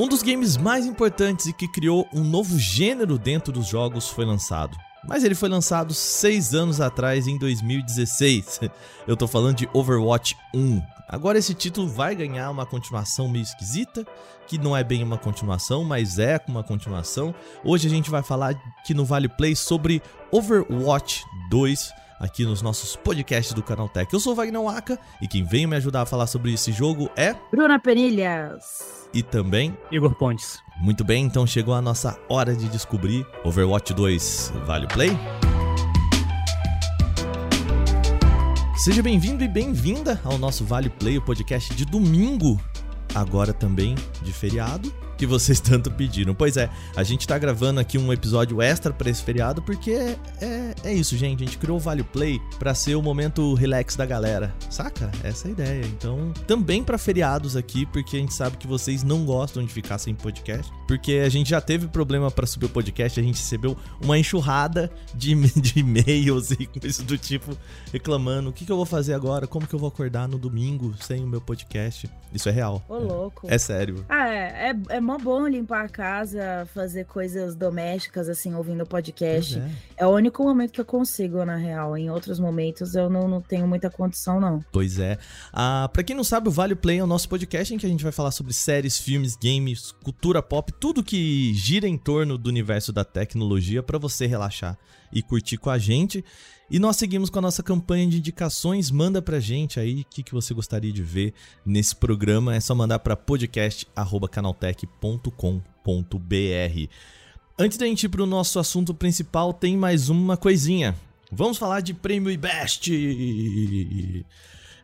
Um dos games mais importantes e que criou um novo gênero dentro dos jogos foi lançado. Mas ele foi lançado seis anos atrás, em 2016. Eu tô falando de Overwatch 1. Agora esse título vai ganhar uma continuação meio esquisita, que não é bem uma continuação, mas é uma continuação. Hoje a gente vai falar aqui no Vale Play sobre Overwatch 2 aqui nos nossos podcasts do Canal Tech. Eu sou o Wagner Waka e quem vem me ajudar a falar sobre esse jogo é Bruna Penilhas e também Igor Pontes. Muito bem, então chegou a nossa hora de descobrir Overwatch 2 Vale Play? Seja bem-vindo e bem-vinda ao nosso Vale Play, o podcast de domingo, agora também de feriado que vocês tanto pediram. Pois é, a gente tá gravando aqui um episódio extra para esse feriado porque é, é, é, isso, gente. A gente criou o Vale Play para ser o momento relax da galera, saca? Essa é a ideia. Então, também para feriados aqui, porque a gente sabe que vocês não gostam de ficar sem podcast, porque a gente já teve problema para subir o podcast, a gente recebeu uma enxurrada de, de e-mails e coisas do tipo reclamando: o que, que eu vou fazer agora? Como que eu vou acordar no domingo sem o meu podcast? Isso é real. Ô, louco. É, é sério. Ah, é, é, é mó bom limpar a casa, fazer coisas domésticas, assim, ouvindo podcast. É. é. o único momento que eu consigo, na real. Em outros momentos eu não, não tenho muita condição, não. Pois é. Ah, pra quem não sabe, o Vale Play é o nosso podcast em que a gente vai falar sobre séries, filmes, games, cultura pop, tudo que gira em torno do universo da tecnologia para você relaxar e curtir com a gente. E nós seguimos com a nossa campanha de indicações. Manda pra gente aí o que, que você gostaria de ver nesse programa. É só mandar para podcast.canaltech.com.br. Antes da gente ir pro nosso assunto principal, tem mais uma coisinha. Vamos falar de Prêmio IBEST!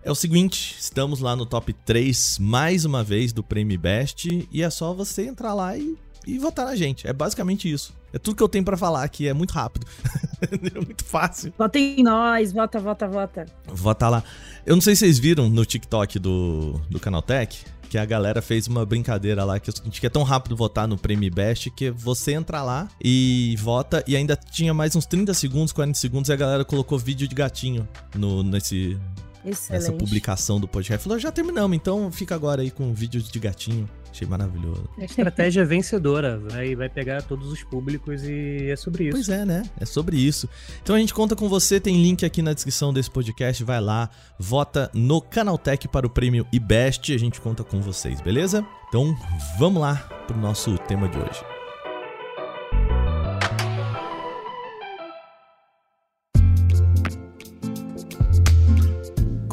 É o seguinte, estamos lá no top 3 mais uma vez do Prêmio IBEST e é só você entrar lá e, e votar na gente. É basicamente isso. É tudo que eu tenho para falar aqui, é muito rápido. é muito fácil. Vota em nós, vota, vota, vota. Vota lá. Eu não sei se vocês viram no TikTok do, do Canaltech que a galera fez uma brincadeira lá que a gente quer tão rápido votar no Prêmio Best que você entra lá e vota e ainda tinha mais uns 30 segundos, 40 segundos e a galera colocou vídeo de gatinho no, nesse, Excelente. nessa publicação do podcast. Falou, já terminamos, então fica agora aí com vídeos de gatinho. Achei maravilhoso. A estratégia vencedora, vai, vai pegar todos os públicos e é sobre isso. Pois é, né? É sobre isso. Então a gente conta com você, tem link aqui na descrição desse podcast, vai lá, vota no Canaltech para o prêmio IBEST, a gente conta com vocês, beleza? Então vamos lá pro nosso tema de hoje.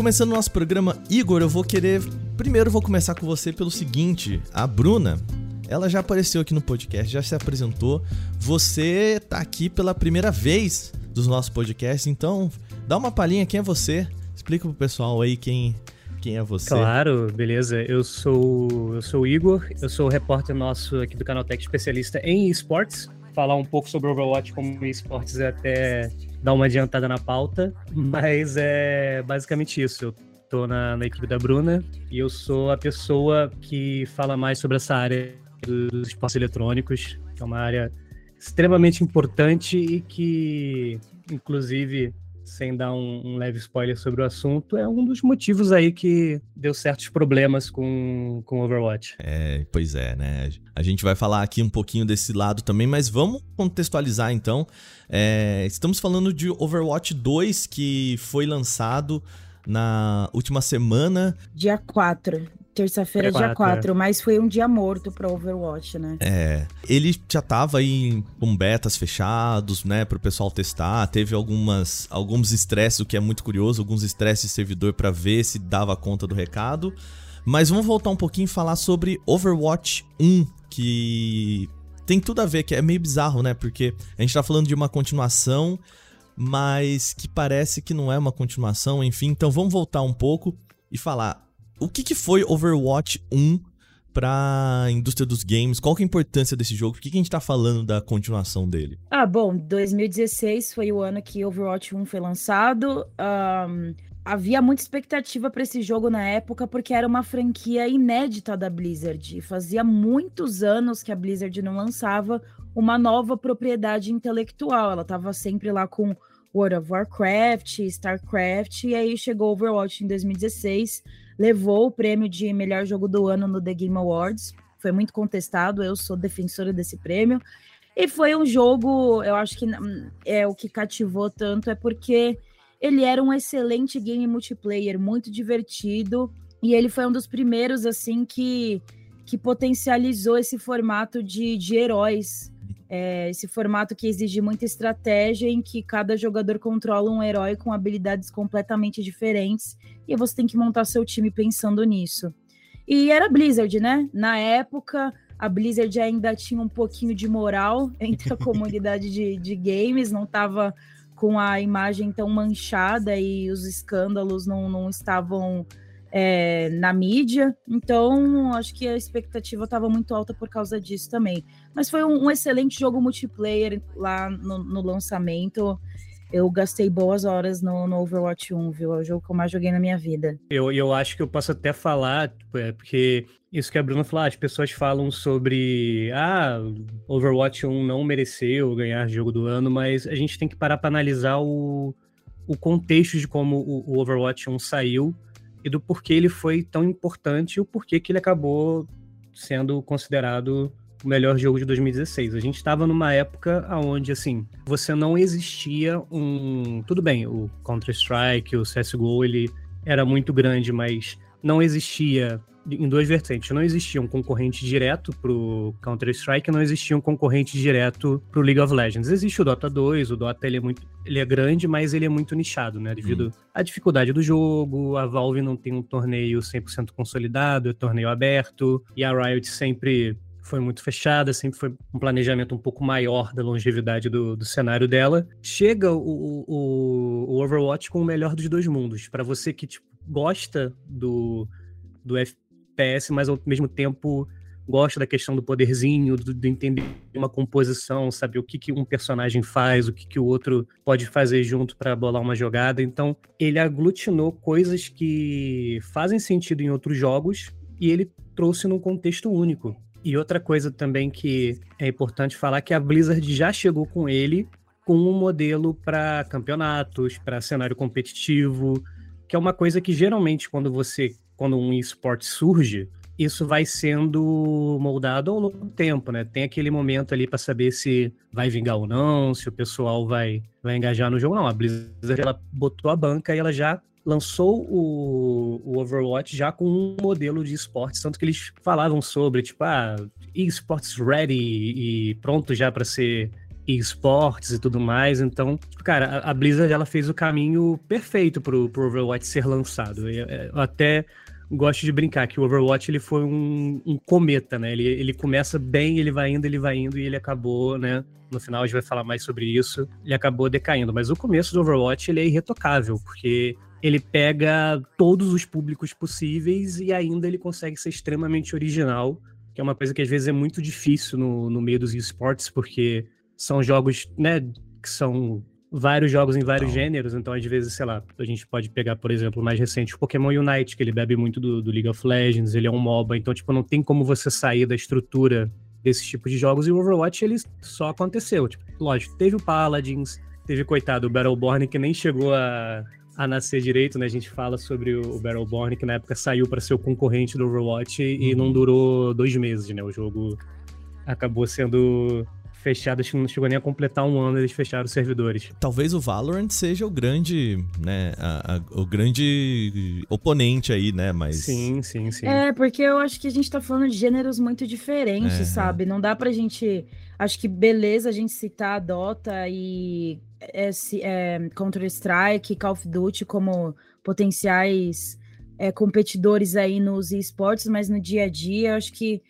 Começando o nosso programa, Igor, eu vou querer Primeiro vou começar com você pelo seguinte, a Bruna, ela já apareceu aqui no podcast, já se apresentou. Você tá aqui pela primeira vez dos nossos podcasts, então dá uma palhinha quem é você. Explica pro pessoal aí quem quem é você. Claro, beleza. Eu sou eu sou o Igor, eu sou o repórter nosso aqui do Canal Tech especialista em esportes. Falar um pouco sobre Overwatch como esportes é até dar uma adiantada na pauta, mas é basicamente isso. Eu tô na, na equipe da Bruna e eu sou a pessoa que fala mais sobre essa área dos esportes eletrônicos, que é uma área extremamente importante e que, inclusive, sem dar um, um, leve spoiler sobre o assunto, é um dos motivos aí que deu certos problemas com, com Overwatch. É, pois é, né? A gente vai falar aqui um pouquinho desse lado também, mas vamos contextualizar então. É, estamos falando de Overwatch 2 que foi lançado na última semana. Dia 4. Terça-feira, dia 4, é. mas foi um dia morto para Overwatch, né? É. Ele já tava aí com betas fechados, né, para o pessoal testar. Teve algumas alguns estresses, o que é muito curioso, alguns estresses de servidor para ver se dava conta do recado. Mas vamos voltar um pouquinho e falar sobre Overwatch 1, que tem tudo a ver, que é meio bizarro, né? Porque a gente tá falando de uma continuação mas que parece que não é uma continuação, enfim. Então vamos voltar um pouco e falar o que, que foi Overwatch 1 para a indústria dos games? Qual que é a importância desse jogo? Por que, que a gente está falando da continuação dele? Ah, bom, 2016 foi o ano que Overwatch 1 foi lançado. Um, havia muita expectativa para esse jogo na época, porque era uma franquia inédita da Blizzard. Fazia muitos anos que a Blizzard não lançava uma nova propriedade intelectual. Ela estava sempre lá com World of Warcraft, StarCraft, e aí chegou Overwatch em 2016, levou o prêmio de melhor jogo do ano no The Game Awards. foi muito contestado, eu sou defensora desse prêmio. E foi um jogo, eu acho que é o que cativou tanto é porque ele era um excelente game multiplayer, muito divertido, e ele foi um dos primeiros assim que que potencializou esse formato de, de heróis é, esse formato que exige muita estratégia, em que cada jogador controla um herói com habilidades completamente diferentes, e você tem que montar seu time pensando nisso. E era Blizzard, né? Na época, a Blizzard ainda tinha um pouquinho de moral entre a comunidade de, de games, não estava com a imagem tão manchada e os escândalos não, não estavam é, na mídia. Então, acho que a expectativa estava muito alta por causa disso também. Mas foi um, um excelente jogo multiplayer lá no, no, lançamento. Eu gastei boas horas no, no, Overwatch 1, viu? É o jogo que eu mais joguei na minha vida. Eu, eu acho que eu posso até falar, tipo, é, porque isso que a Bruna falou, ah, as pessoas falam sobre ah, Overwatch 1 não mereceu ganhar jogo do ano, mas a gente tem que parar para analisar o, o contexto de como o, o Overwatch 1 saiu e do porquê ele foi tão importante e o porquê que ele acabou sendo considerado o melhor jogo de 2016. A gente estava numa época onde, assim, você não existia um... Tudo bem, o Counter-Strike, o CSGO, ele era muito grande, mas não existia em duas vertentes. Não existia um concorrente direto pro Counter-Strike, não existia um concorrente direto pro League of Legends. Existe o Dota 2, o Dota ele é muito, ele é grande, mas ele é muito nichado, né, devido hum. à dificuldade do jogo, a Valve não tem um torneio 100% consolidado, é torneio aberto, e a Riot sempre foi muito fechada, sempre foi um planejamento um pouco maior da longevidade do, do cenário dela. Chega o, o, o Overwatch com o melhor dos dois mundos. Para você que tipo, gosta do, do, FPS, mas ao mesmo tempo gosta da questão do poderzinho, do, do, entender uma composição, saber o que, que um personagem faz, o que, que o outro pode fazer junto para bolar uma jogada. Então, ele aglutinou coisas que fazem sentido em outros jogos e ele trouxe num contexto único. E outra coisa também que é importante falar que a Blizzard já chegou com ele com um modelo para campeonatos, para cenário competitivo, que é uma coisa que geralmente quando você quando um esporte surge, isso vai sendo moldado ao longo do tempo, né? Tem aquele momento ali para saber se vai vingar ou não, se o pessoal vai, vai engajar no jogo. Não, a Blizzard ela botou a banca e ela já lançou o, o Overwatch já com um modelo de esportes, tanto que eles falavam sobre, tipo, ah, esports ready e pronto já para ser esportes e tudo mais. Então, cara, a, Blizzard ela fez o caminho perfeito pro, pro Overwatch ser lançado. Eu, eu até gosto de brincar que o Overwatch ele foi um, um, cometa, né? Ele, ele começa bem, ele vai indo, ele vai indo e ele acabou, né? No final a gente vai falar mais sobre isso. Ele acabou decaindo, mas o começo do Overwatch ele é irretocável, porque ele pega todos os públicos possíveis e ainda ele consegue ser extremamente original, que é uma coisa que às vezes é muito difícil no, no meio dos esportes, porque são jogos, né, que são vários jogos em vários gêneros, então às vezes, sei lá, a gente pode pegar, por exemplo, o mais recente, o Pokémon Unite, que ele bebe muito do, do, League of Legends, ele é um MOBA, então, tipo, não tem como você sair da estrutura desses tipos de jogos, e o Overwatch, ele só aconteceu, tipo, lógico, teve o Paladins, teve, coitado, o Battleborn, que nem chegou a, a nascer direito, né, a gente fala sobre o, o Battleborn, que na época saiu para ser o concorrente do Overwatch, uhum. e não durou dois meses, né, o jogo acabou sendo fechado, acho que não chegou nem a completar um ano, eles fecharam os servidores. Talvez o Valorant seja o grande, né, a, a, o grande oponente aí, né, mas... Sim, sim, sim. É, porque eu acho que a gente tá falando de gêneros muito diferentes, é. sabe? Não dá pra gente... Acho que beleza a gente citar a Dota e é, é, Counter-Strike, Call of Duty como potenciais é, competidores aí nos esportes, mas no dia a dia, acho que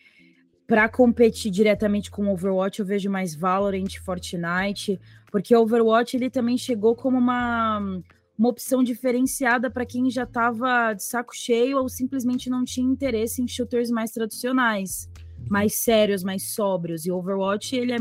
para competir diretamente com Overwatch, eu vejo mais Valorant, Fortnite, porque Overwatch ele também chegou como uma, uma opção diferenciada para quem já estava de saco cheio ou simplesmente não tinha interesse em shooters mais tradicionais, mais sérios, mais sóbrios. E Overwatch ele é,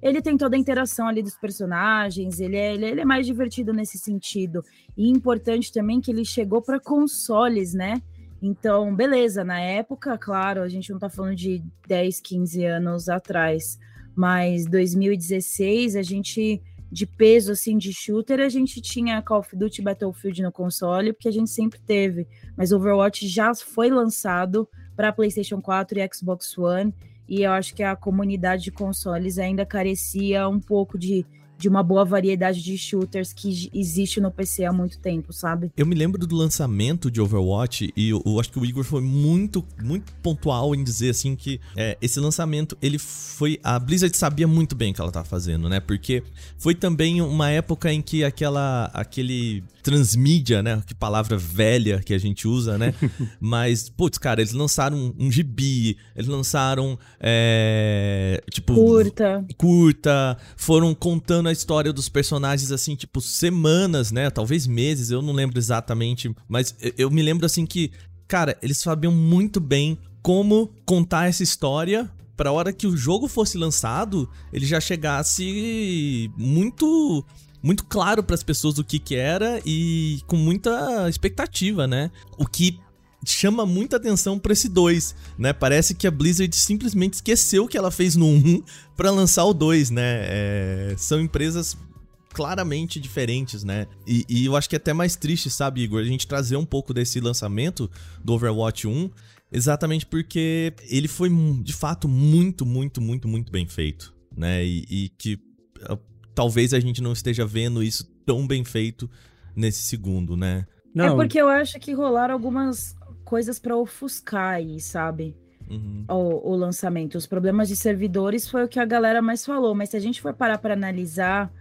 ele tem toda a interação ali dos personagens, ele é, ele é mais divertido nesse sentido. E importante também que ele chegou para consoles, né? Então, beleza, na época, claro, a gente não tá falando de 10, 15 anos atrás, mas 2016 a gente de peso assim de shooter, a gente tinha Call of Duty Battlefield no console, porque a gente sempre teve, mas Overwatch já foi lançado para PlayStation 4 e Xbox One. E eu acho que a comunidade de consoles ainda carecia um pouco de de uma boa variedade de shooters que existe no PC há muito tempo, sabe? Eu me lembro do lançamento de Overwatch e eu, eu acho que o Igor foi muito, muito pontual em dizer assim que é, esse lançamento ele foi a Blizzard sabia muito bem o que ela tá fazendo, né? Porque foi também uma época em que aquela aquele transmídia, né? Que palavra velha que a gente usa, né? Mas, putz, cara, eles lançaram um, um gibi, eles lançaram, é, tipo... Curta. Curta, foram contando a história dos personagens, assim, tipo, semanas, né? Talvez meses, eu não lembro exatamente, mas eu me lembro, assim, que, cara, eles sabiam muito bem como contar essa história para a hora que o jogo fosse lançado, ele já chegasse muito muito claro para as pessoas o que que era e com muita expectativa, né? O que chama muita atenção para esse 2, né? Parece que a Blizzard simplesmente esqueceu o que ela fez no 1 para lançar o 2, né? É, são empresas claramente diferentes, né? E, e, eu acho que é até mais triste, sabe, Igor, a gente trazer um pouco desse lançamento do Overwatch 1, exatamente porque ele foi de fato muito, muito, muito, muito bem feito, né? E, e que talvez a gente não esteja vendo isso tão bem feito nesse segundo, né? Não. É porque eu acho que rolaram algumas coisas para ofuscar aí, sabe? Uhum. O, o, lançamento. Os problemas de servidores foi o que a galera mais falou, mas se a gente for parar para analisar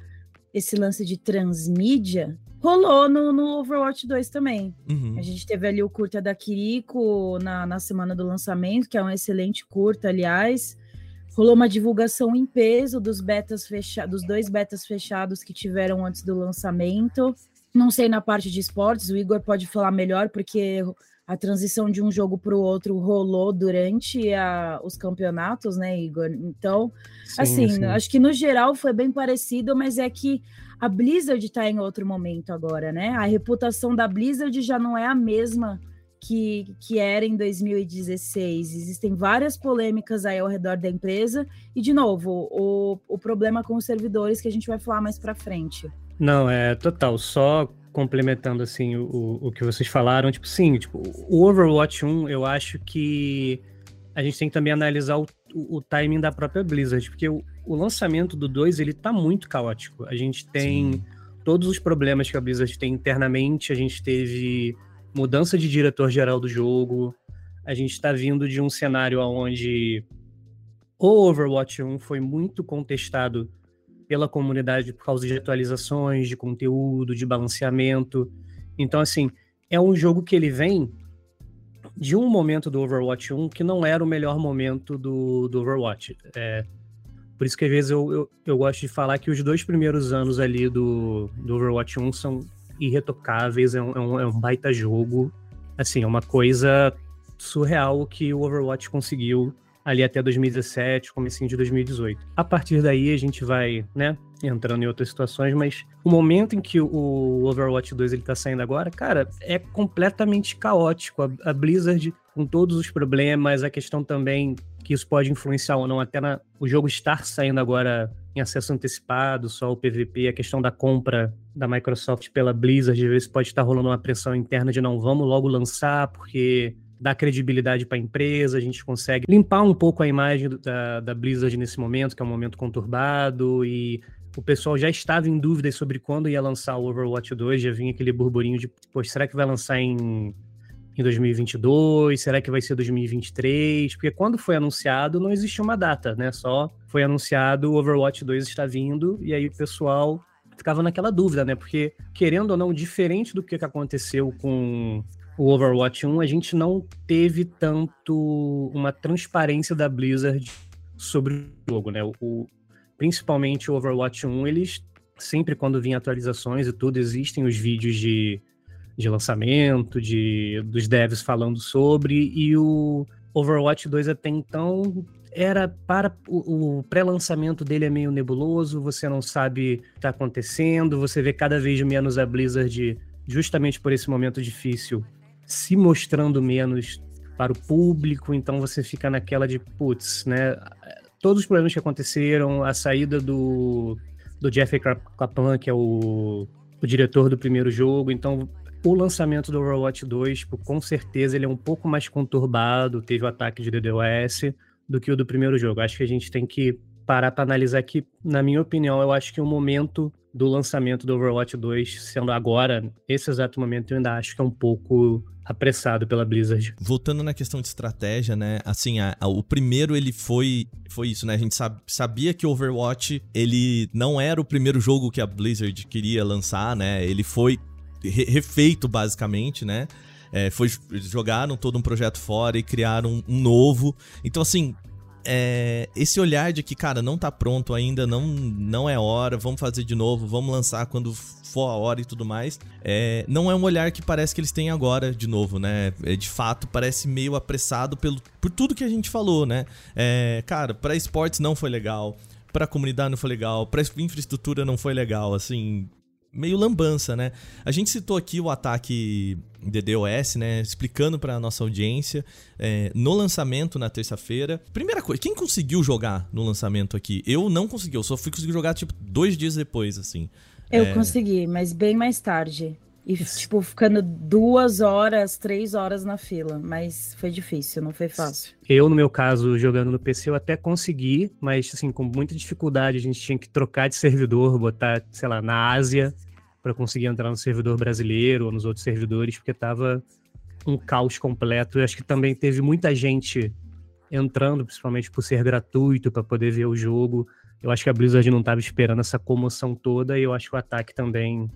esse lance de transmídia, rolou no, no Overwatch 2 também. Uhum. A gente teve ali o curta da Kiriko na, na semana do lançamento, que é um excelente curta, aliás. Rolou uma divulgação em peso dos betas fechados, dos dois betas fechados que tiveram antes do lançamento. Não sei na parte de esportes, o Igor pode falar melhor, porque a transição de um jogo para o outro rolou durante a, os campeonatos, né, Igor? Então, sim, assim, sim. acho que no geral foi bem parecido, mas é que a Blizzard está em outro momento agora, né? A reputação da Blizzard já não é a mesma que, que era em 2016. Existem várias polêmicas aí ao redor da empresa. E, de novo, o, o problema com os servidores que a gente vai falar mais para frente. Não, é total. Só complementando assim o, o que vocês falaram, tipo, sim, tipo, o Overwatch 1, eu acho que a gente tem que também analisar o, o, o timing da própria Blizzard, porque o, o, lançamento do 2, ele tá muito caótico. A gente tem sim. todos os problemas que a Blizzard tem internamente, a gente teve mudança de diretor-geral do jogo. A gente está vindo de um cenário onde o Overwatch 1 foi muito contestado pela comunidade por causa de atualizações, de conteúdo, de balanceamento. Então, assim, é um jogo que ele vem de um momento do Overwatch 1 que não era o melhor momento do, do Overwatch. É, por isso que às vezes eu, eu, eu, gosto de falar que os dois primeiros anos ali do, do Overwatch 1 são irretocáveis, é um, é um, é um baita jogo. Assim, é uma coisa surreal que o Overwatch conseguiu ali até 2017, comecinho de 2018. A partir daí a gente vai, né, entrando em outras situações, mas o momento em que o Overwatch 2 ele tá saindo agora, cara, é completamente caótico. A, Blizzard com todos os problemas, a questão também que isso pode influenciar ou não até na, o jogo estar saindo agora em acesso antecipado, só o PVP, a questão da compra da Microsoft pela Blizzard, às vezes pode estar rolando uma pressão interna de não vamos logo lançar, porque dá credibilidade para a empresa, a gente consegue limpar um pouco a imagem da, da Blizzard nesse momento, que é um momento conturbado, e o pessoal já estava em dúvidas sobre quando ia lançar o Overwatch 2, já vinha aquele burburinho de, poxa, será que vai lançar em em 2022? Será que vai ser 2023? Porque quando foi anunciado, não existia uma data, né? Só foi anunciado o Overwatch 2 está vindo, e aí o pessoal ficava naquela dúvida, né? Porque, querendo ou não, diferente do que aconteceu com o Overwatch 1, a gente não teve tanto uma transparência da Blizzard sobre o jogo, né? O, principalmente o Overwatch 1, eles sempre quando vinham atualizações e tudo, existem os vídeos de de lançamento, de, dos devs falando sobre, e o Overwatch 2 até então era para o, o pré-lançamento dele é meio nebuloso, você não sabe o que está acontecendo, você vê cada vez menos a Blizzard justamente por esse momento difícil se mostrando menos para o público, então você fica naquela de putz, né? Todos os problemas que aconteceram, a saída do, do Jeffrey Kaplan, que é o, o diretor do primeiro jogo, então o lançamento do Overwatch 2, tipo, com certeza ele é um pouco mais conturbado, teve o ataque de DDoS do que o do primeiro jogo. Acho que a gente tem que parar para analisar que, na minha opinião, eu acho que o momento do lançamento do Overwatch 2 sendo agora, esse exato momento, eu ainda acho que é um pouco apressado pela Blizzard. Voltando na questão de estratégia, né? Assim, a, a, o primeiro ele foi foi isso, né? A gente sab, sabia que Overwatch ele não era o primeiro jogo que a Blizzard queria lançar, né? Ele foi re, refeito basicamente, né? É, foi jogaram todo um projeto fora e criaram um, um novo. Então assim, é, esse olhar de que, cara, não tá pronto ainda, não, não é hora, vamos fazer de novo, vamos lançar quando for a hora e tudo mais, é, não é um olhar que parece que eles têm agora, de novo, né? É, de fato, parece meio apressado pelo, por tudo que a gente falou, né? É, cara, pra esportes não foi legal, pra comunidade não foi legal, pra infraestrutura não foi legal, assim, meio lambança, né? A gente citou aqui o ataque DDoS, né? Explicando para nossa audiência é, no lançamento na terça-feira. Primeira coisa, quem conseguiu jogar no lançamento aqui? Eu não consegui, eu só fui conseguir jogar tipo dois dias depois, assim. Eu é... consegui, mas bem mais tarde. E, tipo, ficando duas horas, três horas na fila. Mas foi difícil, não foi fácil. Eu, no meu caso, jogando no PC, eu até consegui, mas, assim, com muita dificuldade. A gente tinha que trocar de servidor, botar, sei lá, na Ásia para conseguir entrar no servidor brasileiro ou nos outros servidores, porque tava um caos completo. Eu acho que também teve muita gente entrando, principalmente por ser gratuito, para poder ver o jogo. Eu acho que a Blizzard não estava esperando essa comoção toda e eu acho que o ataque também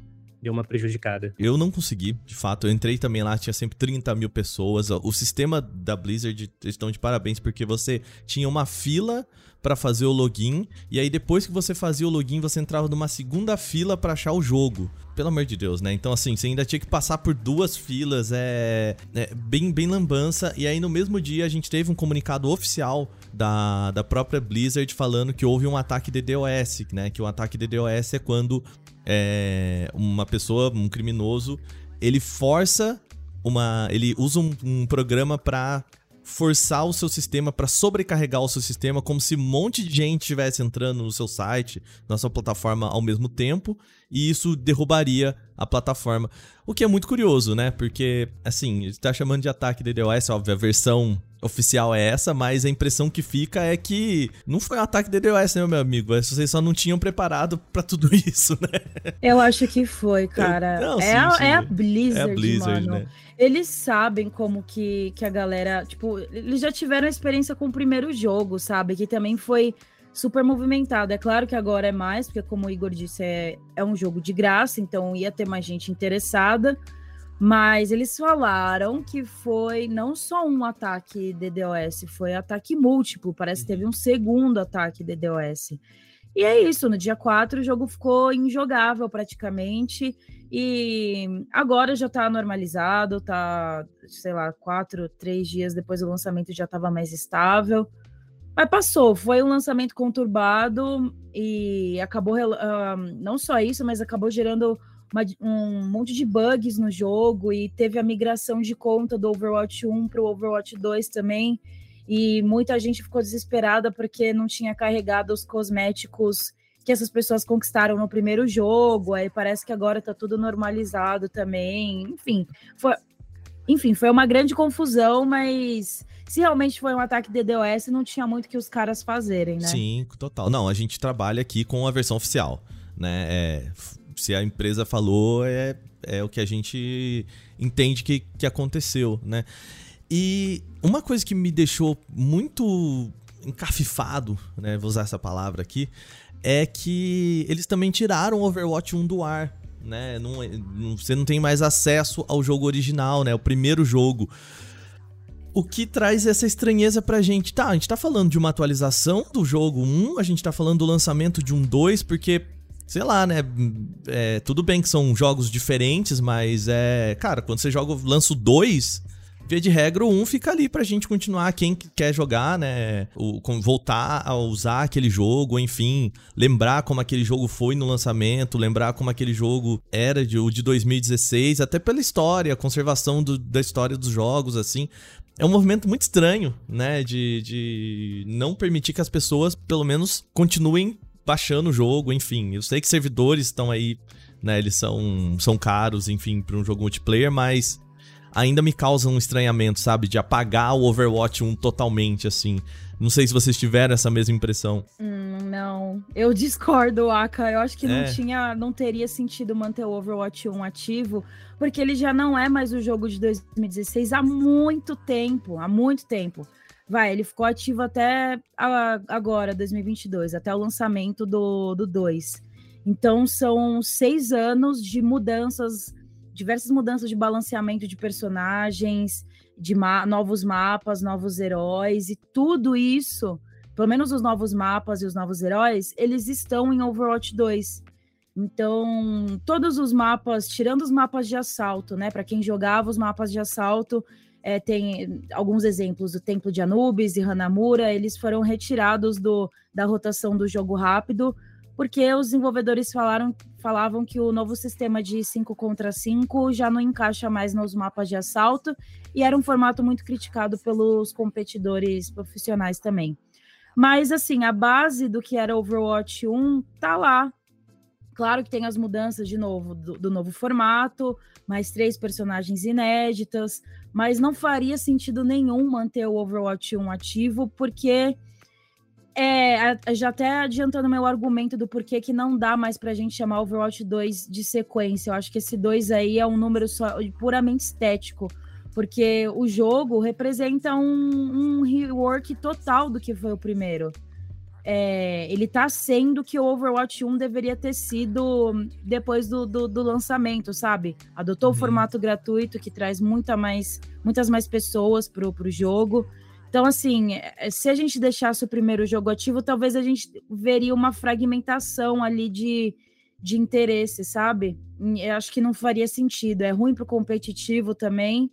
deu uma prejudicada. Eu não consegui, de fato. Eu entrei também lá, tinha sempre 30 mil pessoas. O sistema da Blizzard estão de parabéns, porque você tinha uma fila para fazer o login, e aí depois que você fazia o login, você entrava numa segunda fila para achar o jogo. Pelo amor de Deus, né? Então, assim, você ainda tinha que passar por duas filas, é, é bem, bem lambança. E aí, no mesmo dia, a gente teve um comunicado oficial da, da própria Blizzard falando que houve um ataque DDoS, né? Que o ataque DDoS é quando é, uma pessoa, um criminoso, ele força uma. Ele usa um, um programa para forçar o seu sistema para sobrecarregar o seu sistema, como se um monte de gente estivesse entrando no seu site, na sua plataforma ao mesmo tempo, e isso derrubaria a plataforma. O que é muito curioso, né? Porque, assim, está chamando de ataque DDoS, óbvio, a versão oficial é essa, mas a impressão que fica é que não foi um ataque DDoS, né, meu amigo? É, vocês só não tinham preparado para tudo isso, né? Eu acho que foi, cara. Não, é, sim, a, sim. é, a, Blizzard, é a Blizzard, mano. Né? Eles sabem como que, que a galera, tipo, eles já tiveram experiência com o primeiro jogo, sabe? Que também foi super movimentado. É claro que agora é mais, porque como o Igor disse, é, é um jogo de graça, então ia ter mais gente interessada. Mas eles falaram que foi não só um ataque DDoS, foi ataque múltiplo. Parece que teve um segundo ataque DDoS. E é isso, no dia 4 o jogo ficou injogável praticamente. E agora já tá normalizado, tá, sei lá, quatro, três dias depois do lançamento já estava mais estável. Mas passou, foi um lançamento conturbado e acabou, uh, não só isso, mas acabou gerando uma, um monte de bugs no jogo e teve a migração de conta do Overwatch 1 para o Overwatch 2 também. E muita gente ficou desesperada porque não tinha carregado os cosméticos que essas pessoas conquistaram no primeiro jogo. Aí parece que agora tá tudo normalizado também. Enfim, foi, enfim, foi uma grande confusão, mas se realmente foi um ataque DDoS, não tinha muito que os caras fazerem, né? Sim, total. Não, a gente trabalha aqui com a versão oficial, né? É, se a empresa falou, é, é o que a gente entende que, que aconteceu, né? E uma coisa que me deixou muito encafifado, né? Vou usar essa palavra aqui, é que eles também tiraram o Overwatch 1 do ar, né? Não, não, você não tem mais acesso ao jogo original, né? O primeiro jogo. O que traz essa estranheza pra gente. Tá, a gente tá falando de uma atualização do jogo 1, a gente tá falando do lançamento de um 2, porque sei lá, né? É, tudo bem que são jogos diferentes, mas é. Cara, quando você joga, lança 2, via de regra, o 1 fica ali pra gente continuar. Quem quer jogar, né? O, voltar a usar aquele jogo, enfim, lembrar como aquele jogo foi no lançamento, lembrar como aquele jogo era de, o de 2016, até pela história, a conservação do, da história dos jogos, assim. É um movimento muito estranho, né? De, de não permitir que as pessoas, pelo menos, continuem baixando o jogo, enfim. Eu sei que servidores estão aí né? Eles são, são caros, enfim, para um jogo multiplayer, mas ainda me causa um estranhamento, sabe? De apagar o Overwatch 1 totalmente, assim. Não sei se vocês tiveram essa mesma impressão. Hum, não, eu discordo, Aka. Eu acho que é. não tinha, não teria sentido manter o Overwatch 1 ativo, porque ele já não é mais o jogo de 2016 há muito tempo, há muito tempo. Vai, ele ficou ativo até agora, 2022, até o lançamento do, do 2. Então, são seis anos de mudanças, diversas mudanças de balanceamento de personagens, de ma novos mapas, novos heróis, e tudo isso, pelo menos os novos mapas e os novos heróis, eles estão em Overwatch 2. Então, todos os mapas, tirando os mapas de assalto, né? Para quem jogava os mapas de assalto, é, tem alguns exemplos do Templo de Anubis e Hanamura, eles foram retirados do, da rotação do jogo rápido, porque os desenvolvedores falaram, falavam que o novo sistema de 5 contra 5 já não encaixa mais nos mapas de assalto, e era um formato muito criticado pelos competidores profissionais também. Mas, assim, a base do que era Overwatch 1 tá lá, Claro que tem as mudanças de novo do, do, novo formato, mais três personagens inéditas, mas não faria sentido nenhum manter o Overwatch 1 ativo, porque é, já até adiantando meu argumento do porquê que não dá mais pra gente chamar Overwatch 2 de sequência. Eu acho que esse 2 aí é um número só, puramente estético, porque o jogo representa um, um rework total do que foi o primeiro é, ele tá sendo que o Overwatch 1 deveria ter sido depois do, do, do lançamento, sabe? Adotou uhum. o formato gratuito que traz muita mais, muitas mais pessoas pro, pro jogo. Então, assim, é, se a gente deixasse o primeiro jogo ativo, talvez a gente veria uma fragmentação ali de, de interesse, sabe? Eu acho que não faria sentido. É ruim pro competitivo também.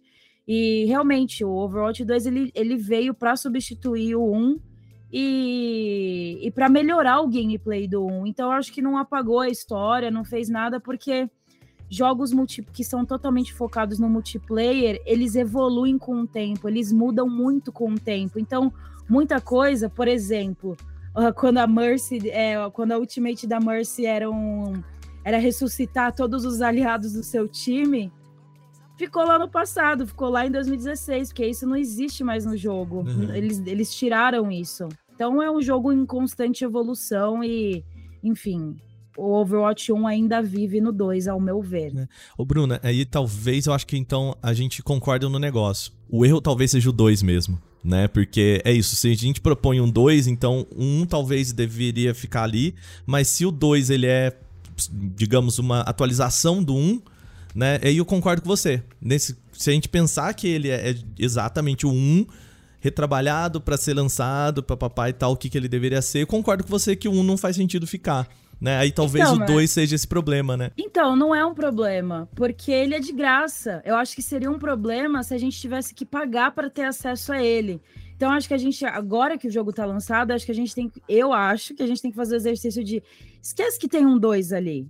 E realmente, o Overwatch 2 ele, ele veio para substituir o 1 e, e para melhorar o gameplay do 1. Então, acho que não apagou a história, não fez nada, porque jogos multi, que são totalmente focados no multiplayer, eles evoluem com o tempo, eles mudam muito com o tempo. Então, muita coisa, por exemplo, ah, quando a Mercy, é, quando a Ultimate da Mercy era, um, era ressuscitar todos os aliados do seu time, ficou lá no passado, ficou lá em 2016, porque isso não existe mais no jogo. Uhum. Eles, eles tiraram isso. Então é um jogo em constante evolução e, enfim, o Overwatch 1 ainda vive no 2, ao meu ver. É. Ô, Bruna, aí talvez eu acho que então a gente concorda no negócio. O erro talvez seja o 2 mesmo, né? Porque é isso, se a gente propõe um 2, então um talvez deveria ficar ali, mas se o 2 ele é, digamos, uma atualização do 1, um, né? Aí eu concordo com você. Nesse, se a gente pensar que ele é, é exatamente o 1 retrabalhado para ser lançado, para papai e tal, o que, que ele deveria ser, eu concordo com você que o 1 não faz sentido ficar. Né? Aí talvez então, o 2 seja esse problema, né? Então, não é um problema, porque ele é de graça. Eu acho que seria um problema se a gente tivesse que pagar para ter acesso a ele. Então, acho que a gente, agora que o jogo tá lançado, acho que a gente tem. Eu acho que a gente tem que fazer o exercício de. Esquece que tem um 2 ali.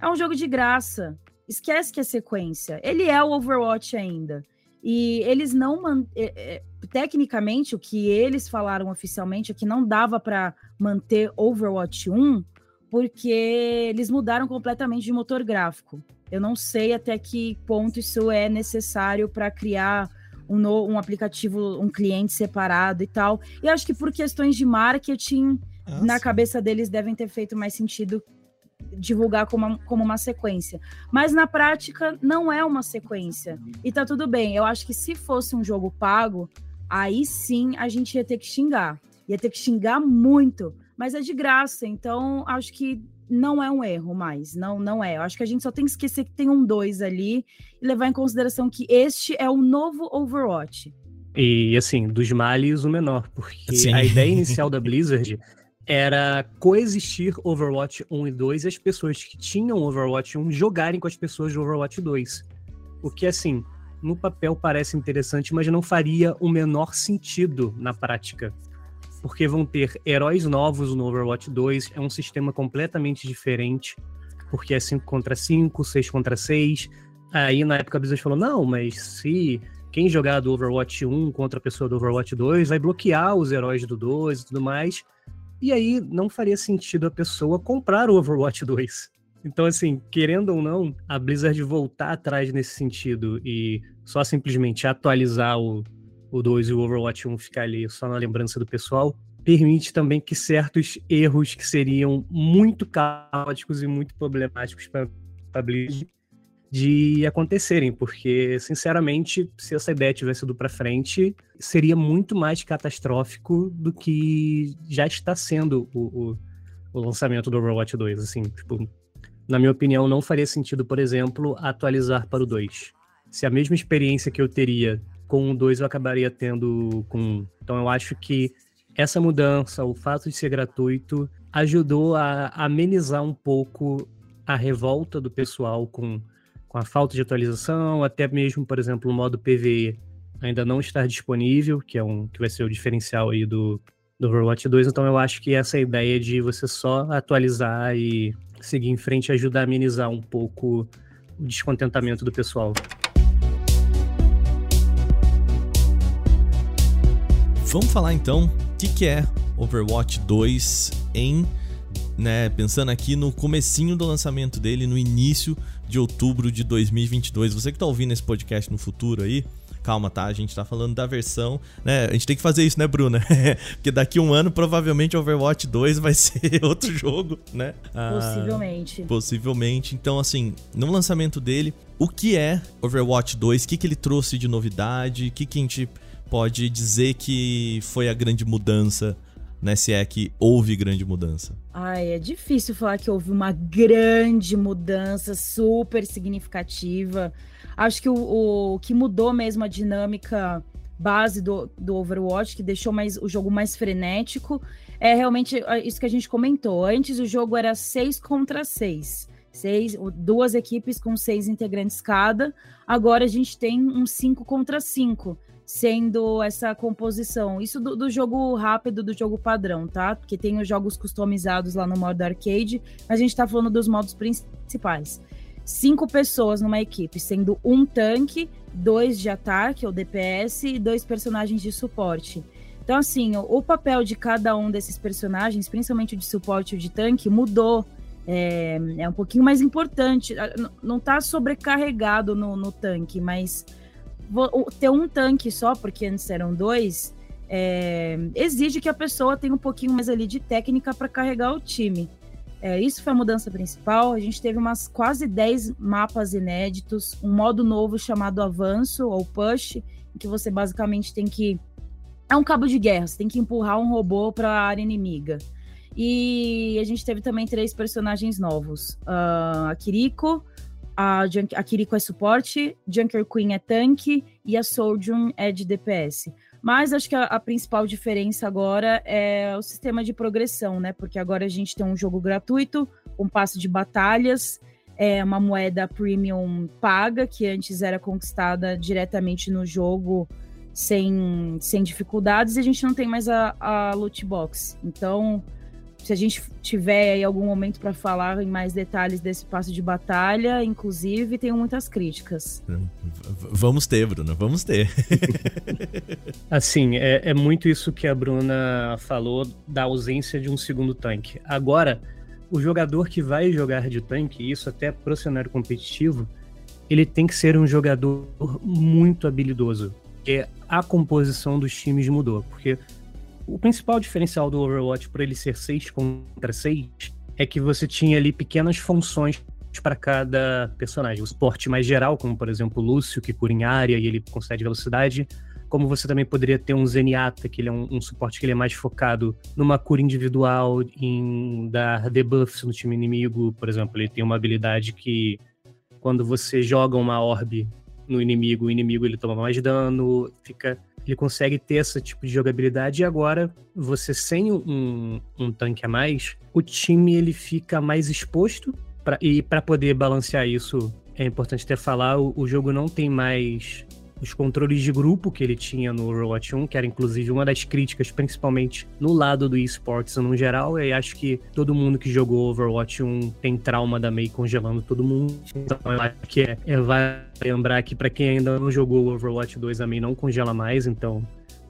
É um jogo de graça. Esquece que é sequência. Ele é o Overwatch ainda. E eles não. Man... É, é, tecnicamente, o que eles falaram oficialmente é que não dava para manter Overwatch 1, porque eles mudaram completamente de motor gráfico. Eu não sei até que ponto isso é necessário para criar um, no... um aplicativo, um cliente separado e tal. E acho que por questões de marketing, Nossa. na cabeça deles devem ter feito mais sentido divulgar como uma, como uma sequência. Mas na prática não é uma sequência. E tá tudo bem. Eu acho que se fosse um jogo pago, aí sim a gente ia ter que xingar. Ia ter que xingar muito. Mas é de graça, então acho que não é um erro mais. Não, não é. Eu acho que a gente só tem que esquecer que tem um 2 ali e levar em consideração que este é o novo Overwatch. E assim, dos males o menor, porque Sim. a ideia inicial da Blizzard era coexistir Overwatch 1 e 2 e as pessoas que tinham Overwatch 1 jogarem com as pessoas de Overwatch 2. O que, assim, no papel parece interessante, mas não faria o menor sentido na prática. Porque vão ter heróis novos no Overwatch 2, é um sistema completamente diferente, porque é 5 contra 5, 6 contra 6. Aí na época a Blizzard falou: não, mas se quem jogar do Overwatch 1 contra a pessoa do Overwatch 2 vai bloquear os heróis do 2 e tudo mais. E aí não faria sentido a pessoa comprar o Overwatch 2. Então, assim, querendo ou não, a Blizzard voltar atrás nesse sentido e só simplesmente atualizar o, o 2 e o Overwatch 1 ficar ali só na lembrança do pessoal, permite também que certos erros que seriam muito caóticos e muito problemáticos para a Blizzard de acontecerem, porque, sinceramente, se essa ideia tivesse ido para frente, seria muito mais catastrófico do que já está sendo o, o, o, lançamento do Overwatch 2. Assim, tipo, na minha opinião, não faria sentido, por exemplo, atualizar para o 2. Se a mesma experiência que eu teria com o 2 eu acabaria tendo com um. Então eu acho que essa mudança, o fato de ser gratuito, ajudou a amenizar um pouco a revolta do pessoal com com a falta de atualização, até mesmo, por exemplo, o modo PVE ainda não estar disponível, que é um que vai ser o diferencial aí do, do Overwatch 2. Então eu acho que essa ideia de você só atualizar e seguir em frente ajuda a amenizar um pouco o descontentamento do pessoal. Vamos falar então o que, que é Overwatch 2 em né, pensando aqui no comecinho do lançamento dele, no início de outubro de 2022. Você que tá ouvindo esse podcast no futuro aí, calma, tá? A gente tá falando da versão, né? A gente tem que fazer isso, né, Bruna? Porque daqui um ano, provavelmente, Overwatch 2 vai ser outro jogo, né? Ah, possivelmente. Possivelmente. Então, assim, no lançamento dele, o que é Overwatch 2? O que, que ele trouxe de novidade? O que, que a gente pode dizer que foi a grande mudança né? Se é que houve grande mudança. Ai, é difícil falar que houve uma grande mudança super significativa. Acho que o, o que mudou mesmo a dinâmica base do, do Overwatch, que deixou mais, o jogo mais frenético, é realmente é, isso que a gente comentou. Antes o jogo era seis contra seis. Seis, duas equipes com seis integrantes cada. Agora a gente tem um cinco contra cinco sendo essa composição. Isso do, do, jogo rápido, do jogo padrão, tá? Porque tem os jogos customizados lá no modo arcade, mas a gente tá falando dos modos principais. Cinco pessoas numa equipe, sendo um tanque, dois de ataque, ou DPS, e dois personagens de suporte. Então, assim, o, o papel de cada um desses personagens, principalmente o de suporte e o de tanque, mudou. É, é um pouquinho mais importante. Não tá sobrecarregado no, no tanque, mas ter um tanque só, porque antes eram dois, é, exige que a pessoa tenha um pouquinho mais ali de técnica para carregar o time. É, isso foi a mudança principal. A gente teve umas quase 10 mapas inéditos, um modo novo chamado Avanço ou Push, em que você basicamente tem que. É um cabo de guerra, você tem que empurrar um robô para a área inimiga. E a gente teve também três personagens novos: uh, a Kiriko, a, Junk, a Kiriko é suporte, Junker Queen é tanque e a Sojourn é de DPS. Mas acho que a, a, principal diferença agora é o sistema de progressão, né? Porque agora a gente tem um jogo gratuito, um passo de batalhas, é uma moeda premium paga, que antes era conquistada diretamente no jogo sem, sem dificuldades, e a gente não tem mais a, a loot box. Então, se a gente tiver aí algum momento para falar em mais detalhes desse passo de batalha, inclusive, tenho muitas críticas. Vamos ter, Bruna, vamos ter. assim, é, é muito isso que a Bruna falou da ausência de um segundo tanque. Agora, o jogador que vai jogar de tanque, isso até pro cenário competitivo, ele tem que ser um jogador muito habilidoso. Porque a composição dos times mudou. Porque o principal diferencial do Overwatch por ele ser 6 contra 6 é que você tinha ali pequenas funções para cada personagem. O suporte mais geral, como por exemplo o Lúcio, que cura em área e ele concede velocidade. Como você também poderia ter um Zenyatta, que ele é um, um suporte que ele é mais focado numa cura individual, em dar debuffs no time inimigo. Por exemplo, ele tem uma habilidade que quando você joga uma orbe no inimigo, o inimigo ele toma mais dano, fica ele consegue ter esse tipo de jogabilidade e agora você sem um, um tanque a mais, o time ele fica mais exposto pra, e para poder balancear isso é importante até falar, o, o jogo não tem mais os controles de grupo que ele tinha no Overwatch 1, que era inclusive uma das críticas, principalmente no lado do esportes no geral. E acho que todo mundo que jogou Overwatch 1 tem trauma da Mei congelando todo mundo. Então eu acho que é, é vai lembrar que para quem ainda não jogou Overwatch 2, a Mei não congela mais, então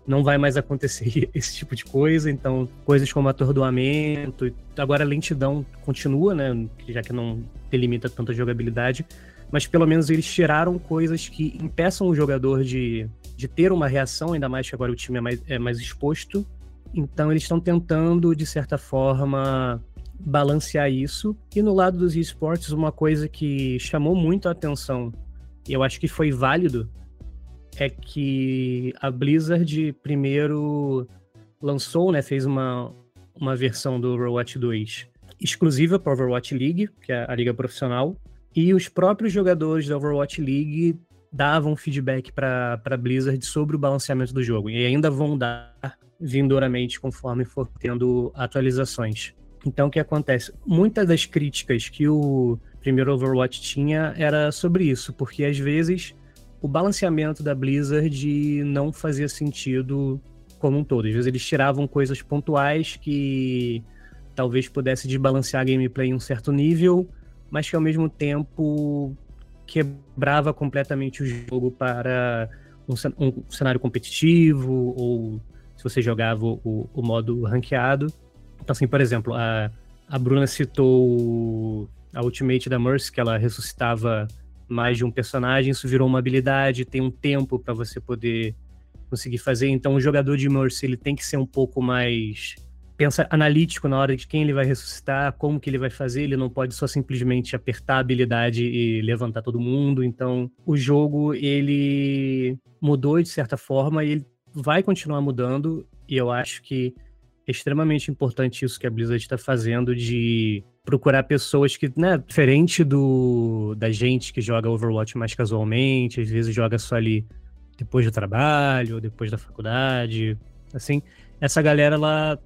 não vai mais acontecer esse tipo de coisa, então coisas como atordoamento, agora a lentidão continua, né, já que não delimita tanta jogabilidade, mas pelo menos eles tiraram coisas que impeçam o jogador de, de ter uma reação, ainda mais que agora o time é mais, é mais exposto, então eles estão tentando, de certa forma, balancear isso. E no lado dos esportes, uma coisa que chamou muito a atenção, e eu acho que foi válido, é que a Blizzard primeiro lançou, né, fez uma, uma versão do Overwatch 2 exclusiva para Overwatch League, que é a liga profissional, e os próprios jogadores da Overwatch League davam feedback para Blizzard sobre o balanceamento do jogo, e ainda vão dar vindouramente conforme for tendo atualizações. Então, o que acontece? Muitas das críticas que o primeiro Overwatch tinha era sobre isso, porque às vezes o balanceamento da Blizzard não fazia sentido como um todo. Às vezes eles tiravam coisas pontuais que talvez pudesse desbalancear a gameplay em um certo nível, mas que ao mesmo tempo quebrava completamente o jogo para um, um cenário competitivo ou se você jogava o, o, modo ranqueado. Então, assim, por exemplo, a, a Bruna citou a Ultimate da Mercy, que ela ressuscitava mais de um personagem, isso virou uma habilidade, tem um tempo para você poder conseguir fazer. Então, o jogador de Mercy ele tem que ser um pouco mais pensa analítico na hora de quem ele vai ressuscitar, como que ele vai fazer, ele não pode só simplesmente apertar a habilidade e levantar todo mundo. Então, o jogo ele mudou de certa forma e ele vai continuar mudando, e eu acho que é extremamente importante isso que a Blizzard está fazendo de procurar pessoas que, né, diferente do da gente que joga Overwatch mais casualmente, às vezes joga só ali depois do trabalho, depois da faculdade, assim, essa galera ela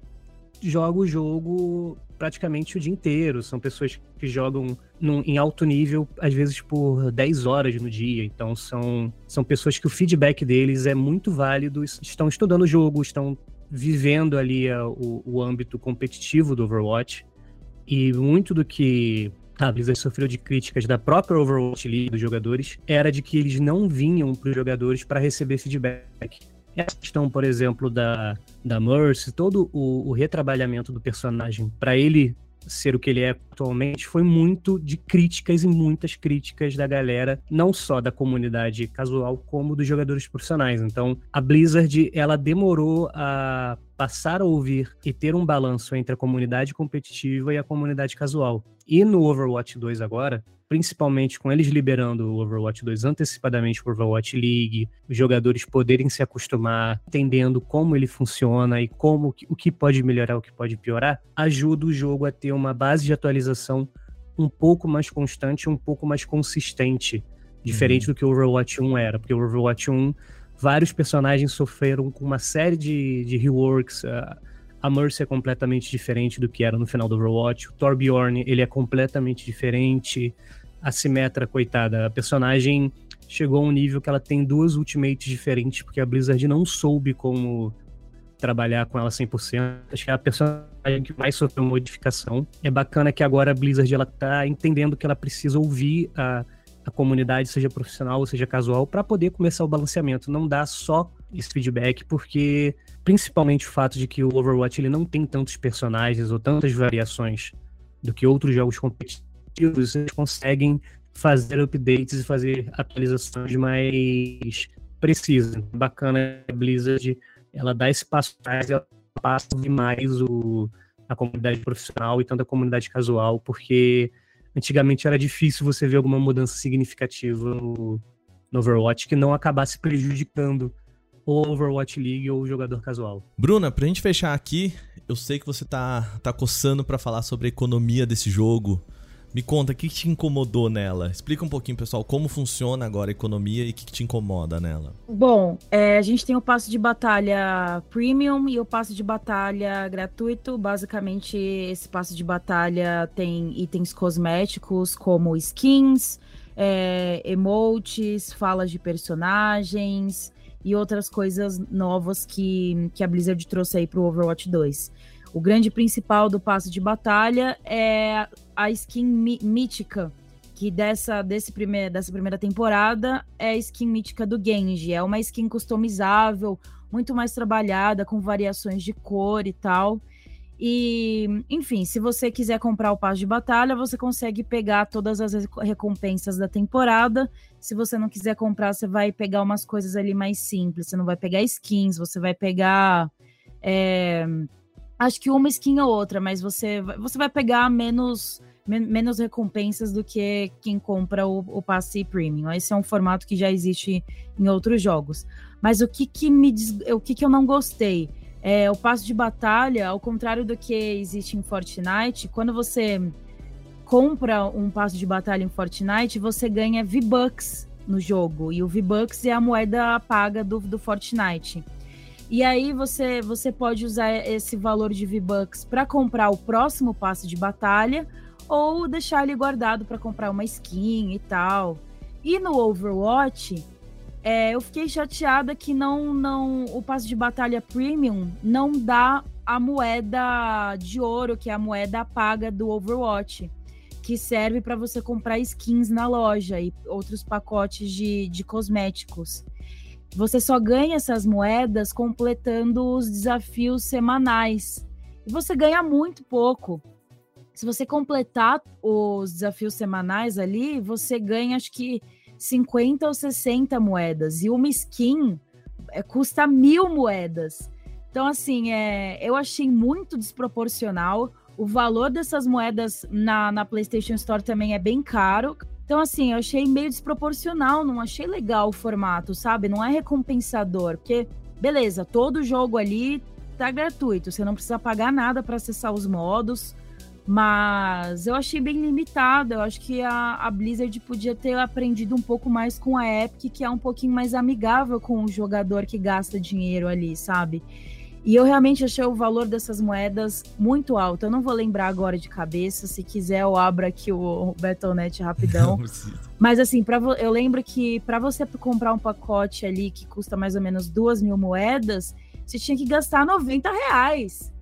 joga o jogo praticamente o dia inteiro. São pessoas que jogam num, em alto nível, às vezes por 10 horas no dia. Então, são, são pessoas que o feedback deles é muito válido, estão estudando o jogo, estão vivendo ali a, o, o âmbito competitivo do Overwatch. E muito do que a Blizzard sofreu de críticas da própria Overwatch League dos jogadores era de que eles não vinham para os jogadores para receber feedback. Essa questão, por exemplo, da, da Mercy, todo o, o retrabalhamento do personagem para ele ser o que ele é atualmente foi muito de críticas e muitas críticas da galera, não só da comunidade casual, como dos jogadores profissionais. Então, a Blizzard, ela demorou a passar a ouvir e ter um balanço entre a comunidade competitiva e a comunidade casual. E no Overwatch 2 agora, principalmente com eles liberando o Overwatch 2 antecipadamente para Overwatch League, os jogadores poderem se acostumar, entendendo como ele funciona e como o que pode melhorar, o que pode piorar, ajuda o jogo a ter uma base de atualização um pouco mais constante, um pouco mais consistente, diferente uhum. do que o Overwatch 1 era, porque o Overwatch 1 vários personagens sofreram com uma série de, de reworks. Uh, a Mercy é completamente diferente do que era no final do Overwatch. O Torbjorn, ele é completamente diferente. A Symmetra, coitada, a personagem chegou a um nível que ela tem duas ultimates diferentes, porque a Blizzard não soube como trabalhar com ela 100%. Acho que é a personagem que mais sofreu modificação. É bacana que agora a Blizzard ela tá entendendo que ela precisa ouvir a, a comunidade, seja profissional ou seja casual, para poder começar o balanceamento. Não dá só esse feedback, porque principalmente o fato de que o Overwatch ele não tem tantos personagens ou tantas variações do que outros jogos competitivos, eles conseguem fazer updates e fazer atualizações mais precisas. Bacana a Blizzard, ela dá esse passo atrás, ela passa demais o, a comunidade profissional e tanto a comunidade casual, porque antigamente era difícil você ver alguma mudança significativa no, no Overwatch que não acabasse prejudicando ou Overwatch League ou jogador casual. Bruna, pra gente fechar aqui, eu sei que você tá, tá coçando para falar sobre a economia desse jogo. Me conta, o que te incomodou nela? Explica um pouquinho, pessoal, como funciona agora a economia e o que te incomoda nela. Bom, é, a gente tem o passo de batalha premium e o passo de batalha gratuito. Basicamente, esse passo de batalha tem itens cosméticos como skins, é, emotes, falas de personagens, e outras coisas novas que, que a Blizzard trouxe aí para o Overwatch 2. O grande principal do passo de batalha é a skin mítica, que dessa, desse primeir, dessa primeira temporada é a skin mítica do Genji. É uma skin customizável, muito mais trabalhada, com variações de cor e tal. E, enfim, se você quiser comprar o passe de batalha, você consegue pegar todas as recompensas da temporada. Se você não quiser comprar, você vai pegar umas coisas ali mais simples. Você não vai pegar skins, você vai pegar. É, acho que uma skin ou outra, mas você, você vai pegar menos, menos recompensas do que quem compra o, o passe premium. Esse é um formato que já existe em outros jogos. Mas o que, que me o que, que eu não gostei? É, o passo de batalha, ao contrário do que existe em Fortnite, quando você compra um passo de batalha em Fortnite, você ganha V-Bucks no jogo. E o V-Bucks é a moeda paga do, do Fortnite. E aí você, você pode usar esse valor de V-Bucks para comprar o próximo passe de batalha ou deixar ele guardado para comprar uma skin e tal. E no Overwatch, é, eu fiquei chateada que não, não o passe de batalha premium não dá a moeda de ouro, que é a moeda paga do Overwatch, que serve para você comprar skins na loja e outros pacotes de, de cosméticos. Você só ganha essas moedas completando os desafios semanais. E você ganha muito pouco. Se você completar os desafios semanais ali, você ganha acho que 50 ou 60 moedas. E uma skin é, custa mil moedas. Então, assim, é, eu achei muito desproporcional. O valor dessas moedas na, na PlayStation Store também é bem caro. Então, assim, eu achei meio desproporcional, não achei legal o formato, sabe? Não é recompensador, porque, beleza, todo jogo ali tá gratuito, você não precisa pagar nada para acessar os modos. Mas eu achei bem limitado. Eu acho que a, a, Blizzard podia ter aprendido um pouco mais com a Epic, que é um pouquinho mais amigável com o jogador que gasta dinheiro ali, sabe? E eu realmente achei o valor dessas moedas muito alto. Eu não vou lembrar agora de cabeça. Se quiser, eu abro aqui o, Battle.net rapidão. Mas assim, pra, eu lembro que para você comprar um pacote ali que custa mais ou menos duas mil moedas, você tinha que gastar 90 reais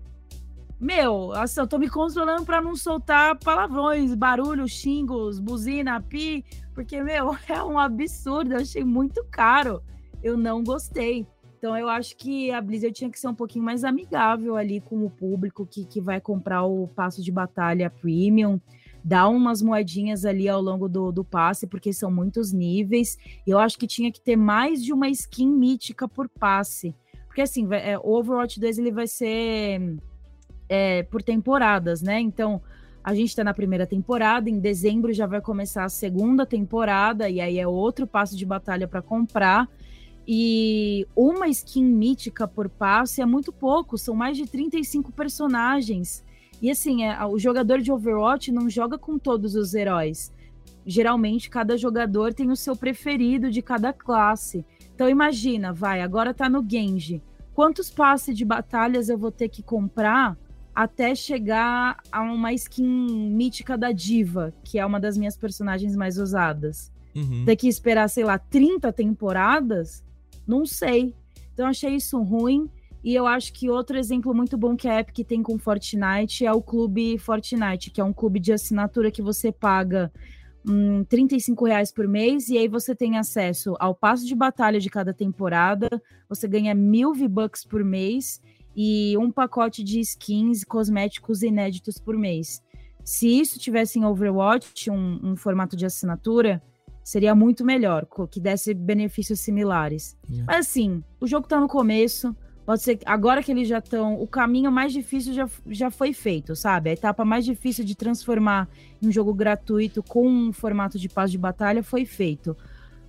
meu, assim, eu tô me controlando para não soltar palavrões, barulho, xingos, buzina, pi, porque, meu, é um absurdo, eu achei muito caro. Eu não gostei. Então, eu acho que a Blizzard tinha que ser um pouquinho mais amigável ali com o público que, que vai comprar o passo de batalha premium, dar umas moedinhas ali ao longo do, do passe, porque são muitos níveis. E eu acho que tinha que ter mais de uma skin mítica por passe. Porque, assim, é, Overwatch 2 ele vai ser é, por temporadas, né? Então, a gente está na primeira temporada, em dezembro já vai começar a segunda temporada, e aí é outro passo de batalha para comprar. E uma skin mítica por passe é muito pouco, são mais de 35 personagens. E assim, é, o jogador de Overwatch não joga com todos os heróis. Geralmente, cada jogador tem o seu preferido de cada classe. Então, imagina, vai, agora tá no Genji. Quantos passes de batalhas eu vou ter que comprar até chegar a uma skin mítica da Diva, que é uma das minhas personagens mais usadas. Uhum. Ter que esperar, sei lá, 30 temporadas? Não sei. Então achei isso ruim. E eu acho que outro exemplo muito bom que a Epic tem com Fortnite é o Clube Fortnite, que é um clube de assinatura que você paga hum, 35 reais por mês e aí você tem acesso ao passo de batalha de cada temporada, você ganha mil V-Bucks por mês e um pacote de skins cosméticos inéditos por mês. Se isso tivesse em Overwatch, um, um formato de assinatura, seria muito melhor, que desse benefícios similares. Yeah. Mas assim, o jogo tá no começo, pode ser agora que eles já estão, o caminho mais difícil já, já foi feito, sabe? A etapa mais difícil de transformar em um jogo gratuito com um formato de paz de batalha foi feito.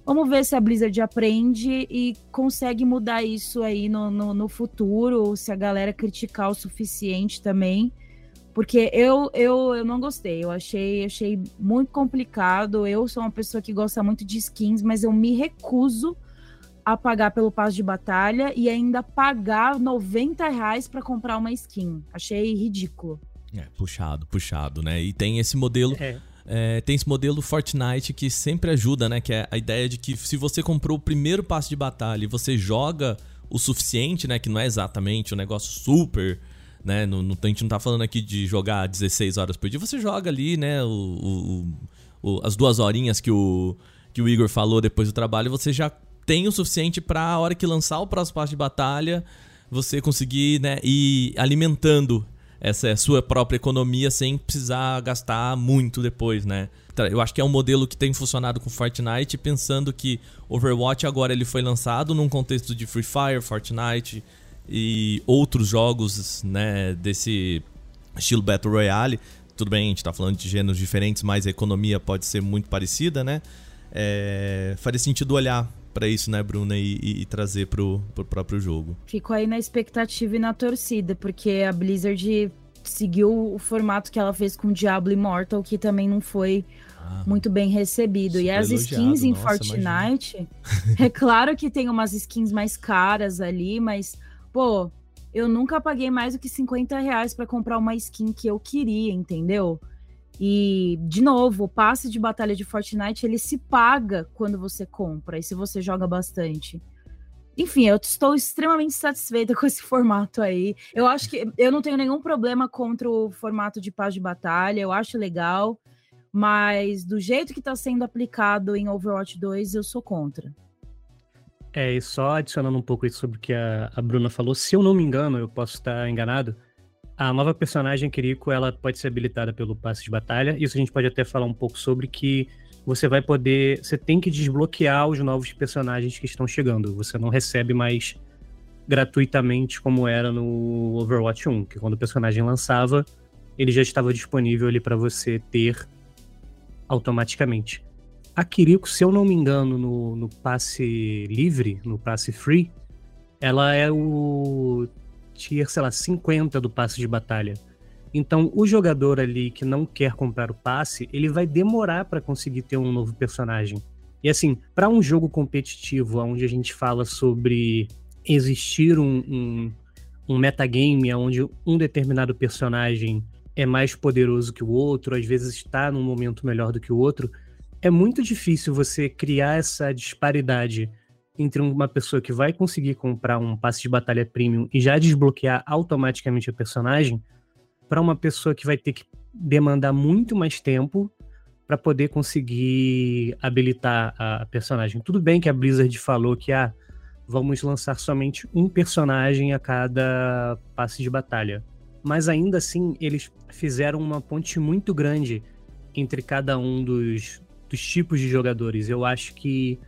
Vamos ver se a Blizzard aprende e consegue mudar isso aí no, no, no futuro, ou se a galera criticar o suficiente também. Porque eu, eu, eu não gostei, eu achei, achei muito complicado. Eu sou uma pessoa que gosta muito de skins, mas eu me recuso a pagar pelo passo de batalha e ainda pagar 90 reais para comprar uma skin. Achei ridículo. É, puxado, puxado, né? E tem esse modelo. É é, tem esse modelo Fortnite que sempre ajuda, né? Que é a ideia de que se você comprou o primeiro passo de batalha e você joga o suficiente, né? Que não é exatamente um negócio super, né? No, no, a gente não tá falando aqui de jogar 16 horas por dia. Você joga ali, né? O, o, o, as duas horinhas que o, que o Igor falou depois do trabalho, você já tem o suficiente para a hora que lançar o próximo passo de batalha, você conseguir né, ir alimentando essa sua própria economia sem precisar gastar muito depois, né? Eu acho que é um modelo que tem funcionado com Fortnite, pensando que Overwatch agora ele foi lançado num contexto de Free Fire, Fortnite e outros jogos, né, desse estilo Battle Royale. Tudo bem, a gente tá falando de gêneros diferentes, mas a economia pode ser muito parecida, né? É, faria sentido olhar para isso, né, Bruna, e, e, trazer pro, pro próprio jogo. Fico aí na expectativa e na torcida, porque a Blizzard seguiu o formato que ela fez com Diablo Immortal, que também não foi ah, muito bem recebido. E as skins em Nossa, Fortnite, é claro que tem umas skins mais caras ali, mas, pô, eu nunca paguei mais do que 50 reais para comprar uma skin que eu queria, entendeu? E, de novo, o passe de batalha de Fortnite, ele se paga quando você compra, e se você joga bastante. Enfim, eu estou extremamente satisfeita com esse formato aí. Eu acho que eu não tenho nenhum problema contra o formato de paz de batalha, eu acho legal, mas do jeito que está sendo aplicado em Overwatch 2, eu sou contra. É, e só adicionando um pouco isso sobre o que a, a Bruna falou, se eu não me engano, eu posso estar enganado, a nova personagem Kiriko, ela pode ser habilitada pelo passe de batalha. Isso a gente pode até falar um pouco sobre que você vai poder, você tem que desbloquear os novos personagens que estão chegando. Você não recebe mais gratuitamente como era no Overwatch 1, que quando o personagem lançava, ele já estava disponível ali para você ter automaticamente. A Kiriko, se eu não me engano, no, no passe livre, no passe free, ela é o tier, sei lá, 50 do passe de batalha. Então, o jogador ali que não quer comprar o passe, ele vai demorar para conseguir ter um novo personagem. E assim, para um jogo competitivo, onde a gente fala sobre existir um, um, um metagame onde um determinado personagem é mais poderoso que o outro, às vezes está num momento melhor do que o outro, é muito difícil você criar essa disparidade entre uma pessoa que vai conseguir comprar um passe de batalha premium e já desbloquear automaticamente a personagem, para uma pessoa que vai ter que demandar muito mais tempo para poder conseguir habilitar a personagem. Tudo bem que a Blizzard falou que ah, vamos lançar somente um personagem a cada passe de batalha. Mas ainda assim, eles fizeram uma ponte muito grande entre cada um dos, dos tipos de jogadores. Eu acho que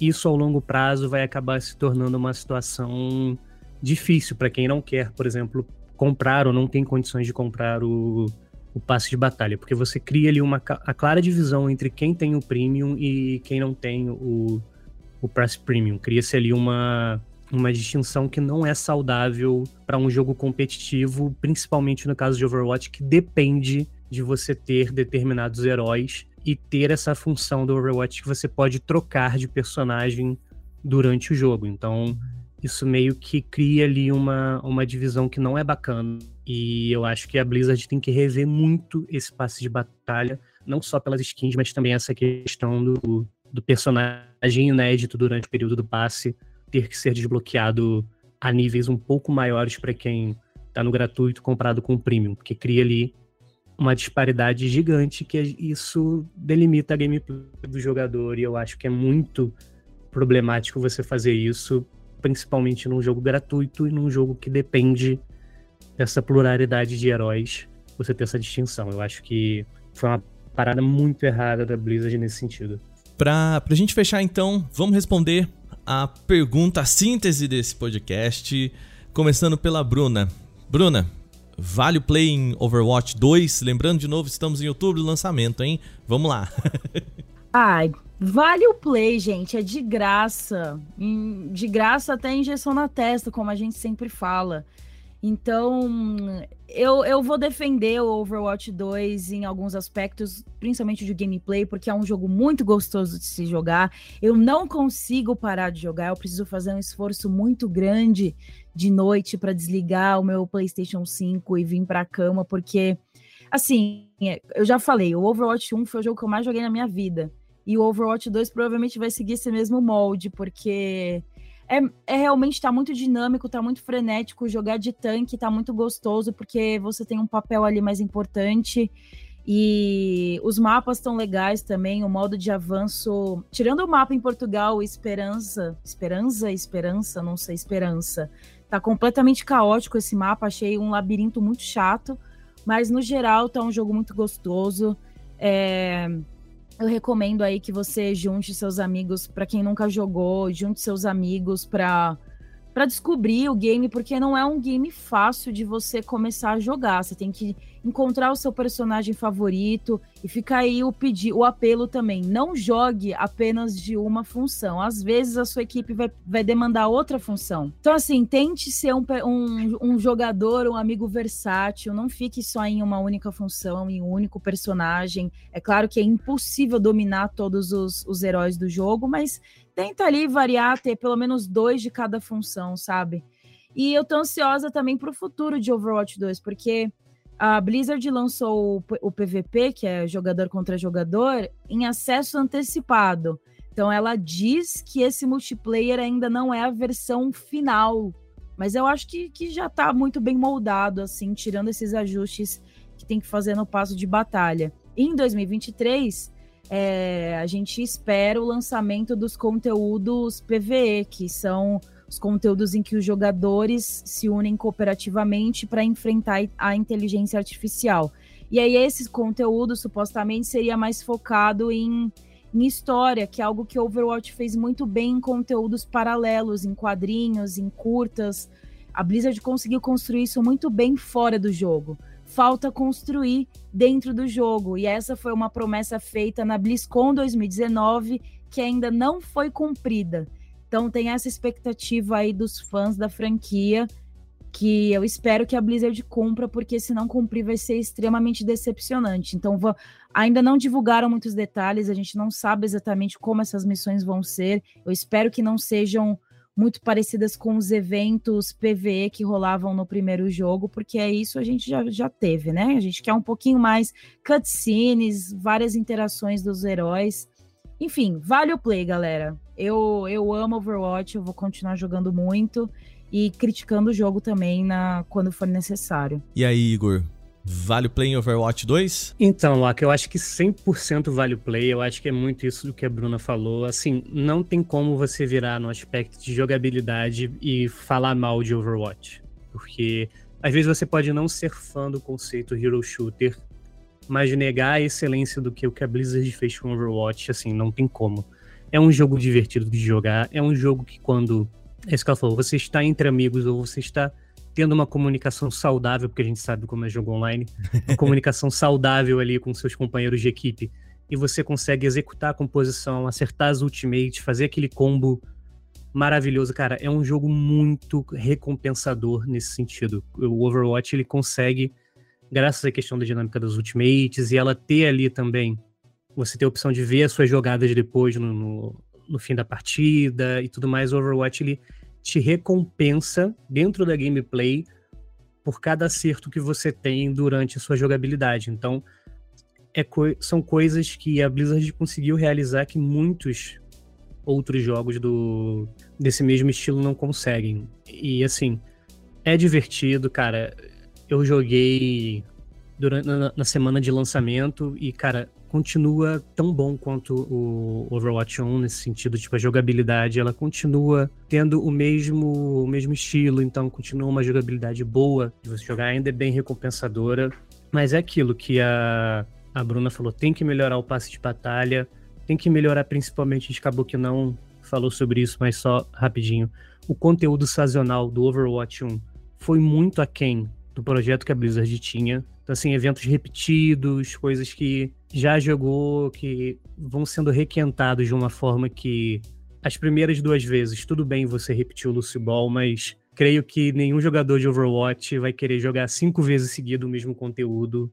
isso ao longo prazo vai acabar se tornando uma situação difícil para quem não quer, por exemplo, comprar ou não tem condições de comprar o, o passe de batalha, porque você cria ali uma a clara divisão entre quem tem o premium e quem não tem o, o passe premium. Cria-se ali uma, uma distinção que não é saudável para um jogo competitivo, principalmente no caso de Overwatch, que depende de você ter determinados heróis e ter essa função do Overwatch que você pode trocar de personagem durante o jogo. Então, isso meio que cria ali uma, uma divisão que não é bacana. E eu acho que a Blizzard tem que rever muito esse passe de batalha, não só pelas skins, mas também essa questão do, do personagem inédito durante o período do passe ter que ser desbloqueado a níveis um pouco maiores para quem está no gratuito comprado com o premium, porque cria ali uma disparidade gigante que isso delimita a gameplay do jogador e eu acho que é muito problemático você fazer isso, principalmente num jogo gratuito e num jogo que depende dessa pluralidade de heróis, você ter essa distinção. Eu acho que foi uma parada muito errada da Blizzard nesse sentido. Pra, pra gente fechar então, vamos responder a pergunta, a síntese desse podcast, começando pela Bruna. Bruna, Vale o play em Overwatch 2. Lembrando de novo, estamos em outubro do lançamento, hein? Vamos lá. Ai, vale o play, gente. É de graça. De graça até injeção na testa, como a gente sempre fala. Então, eu, eu vou defender o Overwatch 2 em alguns aspectos, principalmente de gameplay, porque é um jogo muito gostoso de se jogar. Eu não consigo parar de jogar, eu preciso fazer um esforço muito grande de noite para desligar o meu PlayStation 5 e vir para a cama, porque, assim, eu já falei, o Overwatch 1 foi o jogo que eu mais joguei na minha vida. E o Overwatch 2 provavelmente vai seguir esse mesmo molde, porque é, é realmente tá muito dinâmico, tá muito frenético. Jogar de tanque tá muito gostoso, porque você tem um papel ali mais importante. E os mapas estão legais também, o modo de avanço. Tirando o mapa em Portugal, Esperança. Esperança? Esperança? Não sei, Esperança. Tá completamente caótico esse mapa, achei um labirinto muito chato. Mas no geral tá um jogo muito gostoso. É... Eu recomendo aí que você junte seus amigos, para quem nunca jogou, junte seus amigos para para descobrir o game, porque não é um game fácil de você começar a jogar. Você tem que encontrar o seu personagem favorito e fica aí o pedir, o apelo também. Não jogue apenas de uma função. Às vezes a sua equipe vai, vai demandar outra função. Então, assim, tente ser um, um, um jogador, um amigo versátil. Não fique só em uma única função, em um único personagem. É claro que é impossível dominar todos os, os heróis do jogo, mas tenta ali variar, ter pelo menos dois de cada função, sabe? E eu tô ansiosa também pro futuro de Overwatch 2, porque a Blizzard lançou o PVP, que é jogador contra jogador, em acesso antecipado. Então ela diz que esse multiplayer ainda não é a versão final, mas eu acho que, que já tá muito bem moldado, assim, tirando esses ajustes que tem que fazer no passo de batalha. Em 2023, é, a gente espera o lançamento dos conteúdos PVE, que são os conteúdos em que os jogadores se unem cooperativamente para enfrentar a inteligência artificial. E aí esse conteúdo supostamente seria mais focado em, em história, que é algo que Overwatch fez muito bem em conteúdos paralelos, em quadrinhos, em curtas. A Blizzard conseguiu construir isso muito bem fora do jogo falta construir dentro do jogo. E essa foi uma promessa feita na BlizzCon 2019 que ainda não foi cumprida. Então tem essa expectativa aí dos fãs da franquia que eu espero que a Blizzard cumpra, porque se não cumprir vai ser extremamente decepcionante. Então ainda não divulgaram muitos detalhes, a gente não sabe exatamente como essas missões vão ser. Eu espero que não sejam muito parecidas com os eventos PVE que rolavam no primeiro jogo, porque é isso a gente já, já teve, né? A gente quer um pouquinho mais cutscenes, várias interações dos heróis. Enfim, vale o play, galera. Eu, eu amo Overwatch, eu vou continuar jogando muito e criticando o jogo também na, quando for necessário. E aí, Igor? Vale o play em Overwatch 2? Então, Loki, eu acho que 100% vale o play. Eu acho que é muito isso do que a Bruna falou. Assim, não tem como você virar no aspecto de jogabilidade e falar mal de Overwatch. Porque às vezes você pode não ser fã do conceito Hero Shooter, mas negar a excelência do que o que a Blizzard fez com Overwatch, assim, não tem como. É um jogo divertido de jogar, é um jogo que quando. É isso que ela falou, você está entre amigos ou você está tendo uma comunicação saudável, porque a gente sabe como é jogo online, uma comunicação saudável ali com seus companheiros de equipe, e você consegue executar a composição, acertar as ultimates, fazer aquele combo maravilhoso, cara, é um jogo muito recompensador nesse sentido. O Overwatch ele consegue, graças à questão da dinâmica das ultimates e ela ter ali também, você ter a opção de ver as suas jogadas depois no, no, no fim da partida e tudo mais, o Overwatch ele te recompensa dentro da gameplay por cada acerto que você tem durante a sua jogabilidade. Então, é co são coisas que a Blizzard conseguiu realizar que muitos outros jogos do desse mesmo estilo não conseguem. E assim, é divertido, cara. Eu joguei durante na, na semana de lançamento e cara, continua tão bom quanto o Overwatch 1 nesse sentido, tipo, a jogabilidade, ela continua tendo o mesmo, o mesmo estilo, então continua uma jogabilidade boa de você jogar, ainda é bem recompensadora, mas é aquilo que a, a Bruna falou, tem que melhorar o passe de batalha, tem que melhorar principalmente, a gente acabou que não falou sobre isso, mas só rapidinho, o conteúdo sazonal do Overwatch 1 foi muito aquém do projeto que a Blizzard tinha, então, assim, eventos repetidos, coisas que já jogou, que vão sendo requentados de uma forma que as primeiras duas vezes, tudo bem você repetir o Lucy Ball, mas creio que nenhum jogador de Overwatch vai querer jogar cinco vezes seguido o mesmo conteúdo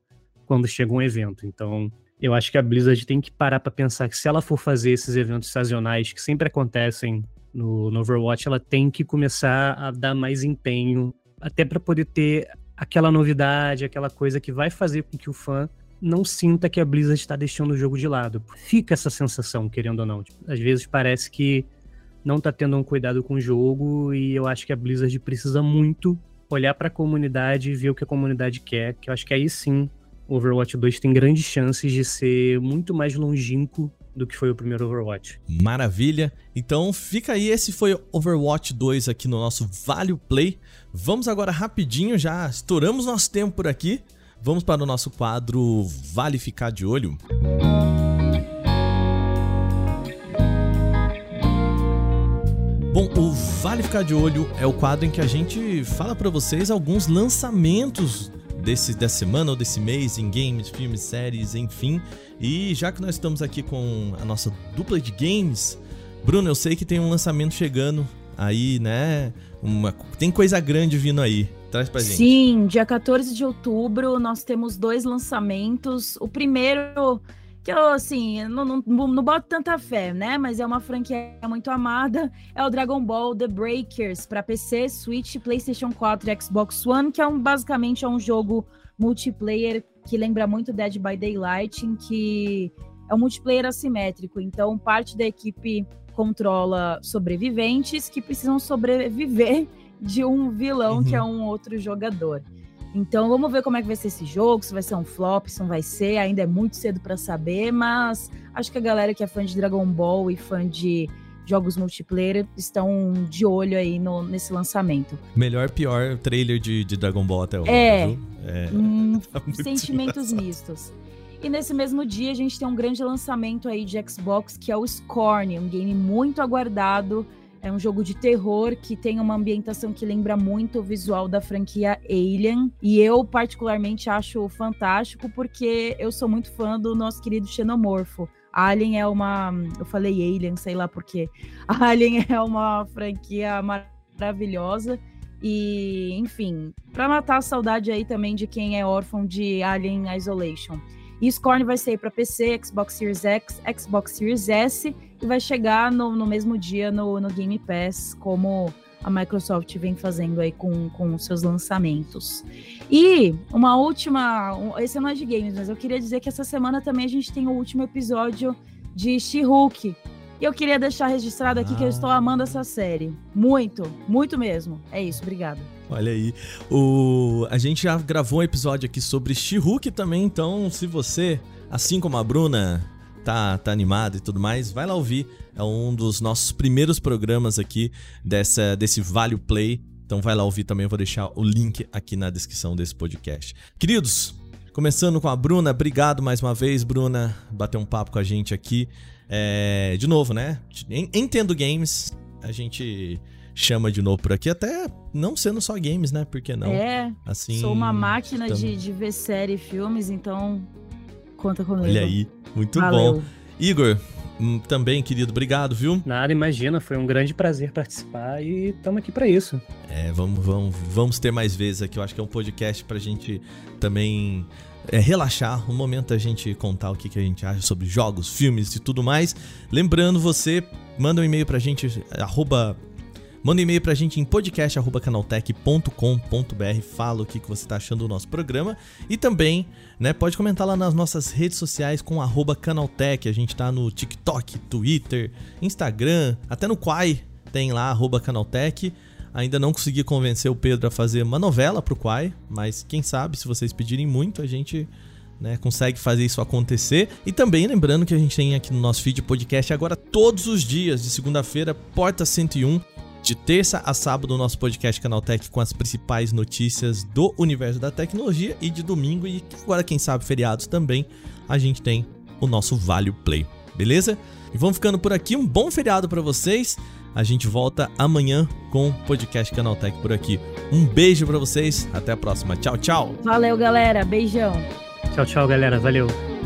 quando chega um evento. Então, eu acho que a Blizzard tem que parar para pensar que se ela for fazer esses eventos sazonais que sempre acontecem no, no Overwatch, ela tem que começar a dar mais empenho, até para poder ter aquela novidade, aquela coisa que vai fazer com que o fã não sinta que a Blizzard está deixando o jogo de lado. Fica essa sensação, querendo ou não. Tipo, às vezes parece que não está tendo um cuidado com o jogo e eu acho que a Blizzard precisa muito olhar para a comunidade e ver o que a comunidade quer, que eu acho que aí sim Overwatch 2 tem grandes chances de ser muito mais longínquo do que foi o primeiro Overwatch. Maravilha. Então fica aí, esse foi Overwatch 2 aqui no nosso Vale Play. Vamos agora rapidinho, já estouramos nosso tempo por aqui. Vamos para o nosso quadro Vale Ficar de Olho. Bom, o Vale Ficar de Olho é o quadro em que a gente fala para vocês alguns lançamentos desse, dessa semana ou desse mês em games, filmes, séries, enfim. E já que nós estamos aqui com a nossa dupla de games, Bruno, eu sei que tem um lançamento chegando aí, né? Uma, tem coisa grande vindo aí. Traz pra gente. Sim, dia 14 de outubro nós temos dois lançamentos. O primeiro, que eu, assim, não, não, não boto tanta fé, né? Mas é uma franquia muito amada. É o Dragon Ball The Breakers para PC, Switch, PlayStation 4 e Xbox One, que é um, basicamente é um jogo multiplayer que lembra muito Dead by Daylight, em que é um multiplayer assimétrico. Então, parte da equipe controla sobreviventes que precisam sobreviver de um vilão uhum. que é um outro jogador. Então vamos ver como é que vai ser esse jogo, se vai ser um flop, se não vai ser, ainda é muito cedo para saber, mas acho que a galera que é fã de Dragon Ball e fã de jogos multiplayer estão de olho aí no, nesse lançamento. Melhor, pior trailer de, de Dragon Ball até hoje. É, é hum, tá sentimentos engraçado. mistos. E nesse mesmo dia a gente tem um grande lançamento aí de Xbox que é o Scorn, um game muito aguardado é um jogo de terror que tem uma ambientação que lembra muito o visual da franquia Alien. E eu, particularmente, acho fantástico porque eu sou muito fã do nosso querido Xenomorfo. Alien é uma. Eu falei Alien, sei lá porquê. Alien é uma franquia maravilhosa. E, enfim, para matar a saudade aí também de quem é órfão de Alien Isolation. E Scorn vai sair para PC, Xbox Series X, Xbox Series S e vai chegar no, no mesmo dia no, no Game Pass, como a Microsoft vem fazendo aí com, com os seus lançamentos. E uma última, um, esse não é de games, mas eu queria dizer que essa semana também a gente tem o último episódio de She-Hulk. E eu queria deixar registrado aqui ah. que eu estou amando essa série. Muito, muito mesmo. É isso, obrigada. Olha aí. O... A gente já gravou um episódio aqui sobre She-Hulk também, então se você, assim como a Bruna, tá, tá animado e tudo mais, vai lá ouvir. É um dos nossos primeiros programas aqui dessa, desse Vale Play. Então vai lá ouvir também, eu vou deixar o link aqui na descrição desse podcast. Queridos, começando com a Bruna, obrigado mais uma vez, Bruna, bater um papo com a gente aqui. É, de novo, né? Entendo Games, a gente chama de novo por aqui, até não sendo só games, né? Por que não? É. Assim, sou uma máquina de, de ver série e filmes, então conta comigo. Olha aí, muito Valeu. bom. Igor, hum, também, querido, obrigado, viu? Nada, imagina, foi um grande prazer participar e estamos aqui para isso. É, vamos, vamos, vamos ter mais vezes aqui. Eu acho que é um podcast pra gente também é, relaxar, um momento da gente contar o que, que a gente acha sobre jogos, filmes e tudo mais. Lembrando, você manda um e-mail pra gente, arroba Manda um e-mail pra gente em podcast.canaltech.com.br. Fala o que, que você tá achando do nosso programa. E também, né, pode comentar lá nas nossas redes sociais com arroba Canaltech. A gente tá no TikTok, Twitter, Instagram, até no Quai tem lá, arroba Canaltech. Ainda não consegui convencer o Pedro a fazer uma novela pro Quai, mas quem sabe, se vocês pedirem muito, a gente né, consegue fazer isso acontecer. E também lembrando que a gente tem aqui no nosso feed podcast agora todos os dias, de segunda-feira, Porta 101 de terça a sábado, o nosso podcast Canaltech com as principais notícias do universo da tecnologia. E de domingo, e agora, quem sabe, feriados também, a gente tem o nosso Vale Play. Beleza? E vamos ficando por aqui. Um bom feriado para vocês. A gente volta amanhã com o podcast Canaltech por aqui. Um beijo para vocês. Até a próxima. Tchau, tchau. Valeu, galera. Beijão. Tchau, tchau, galera. Valeu.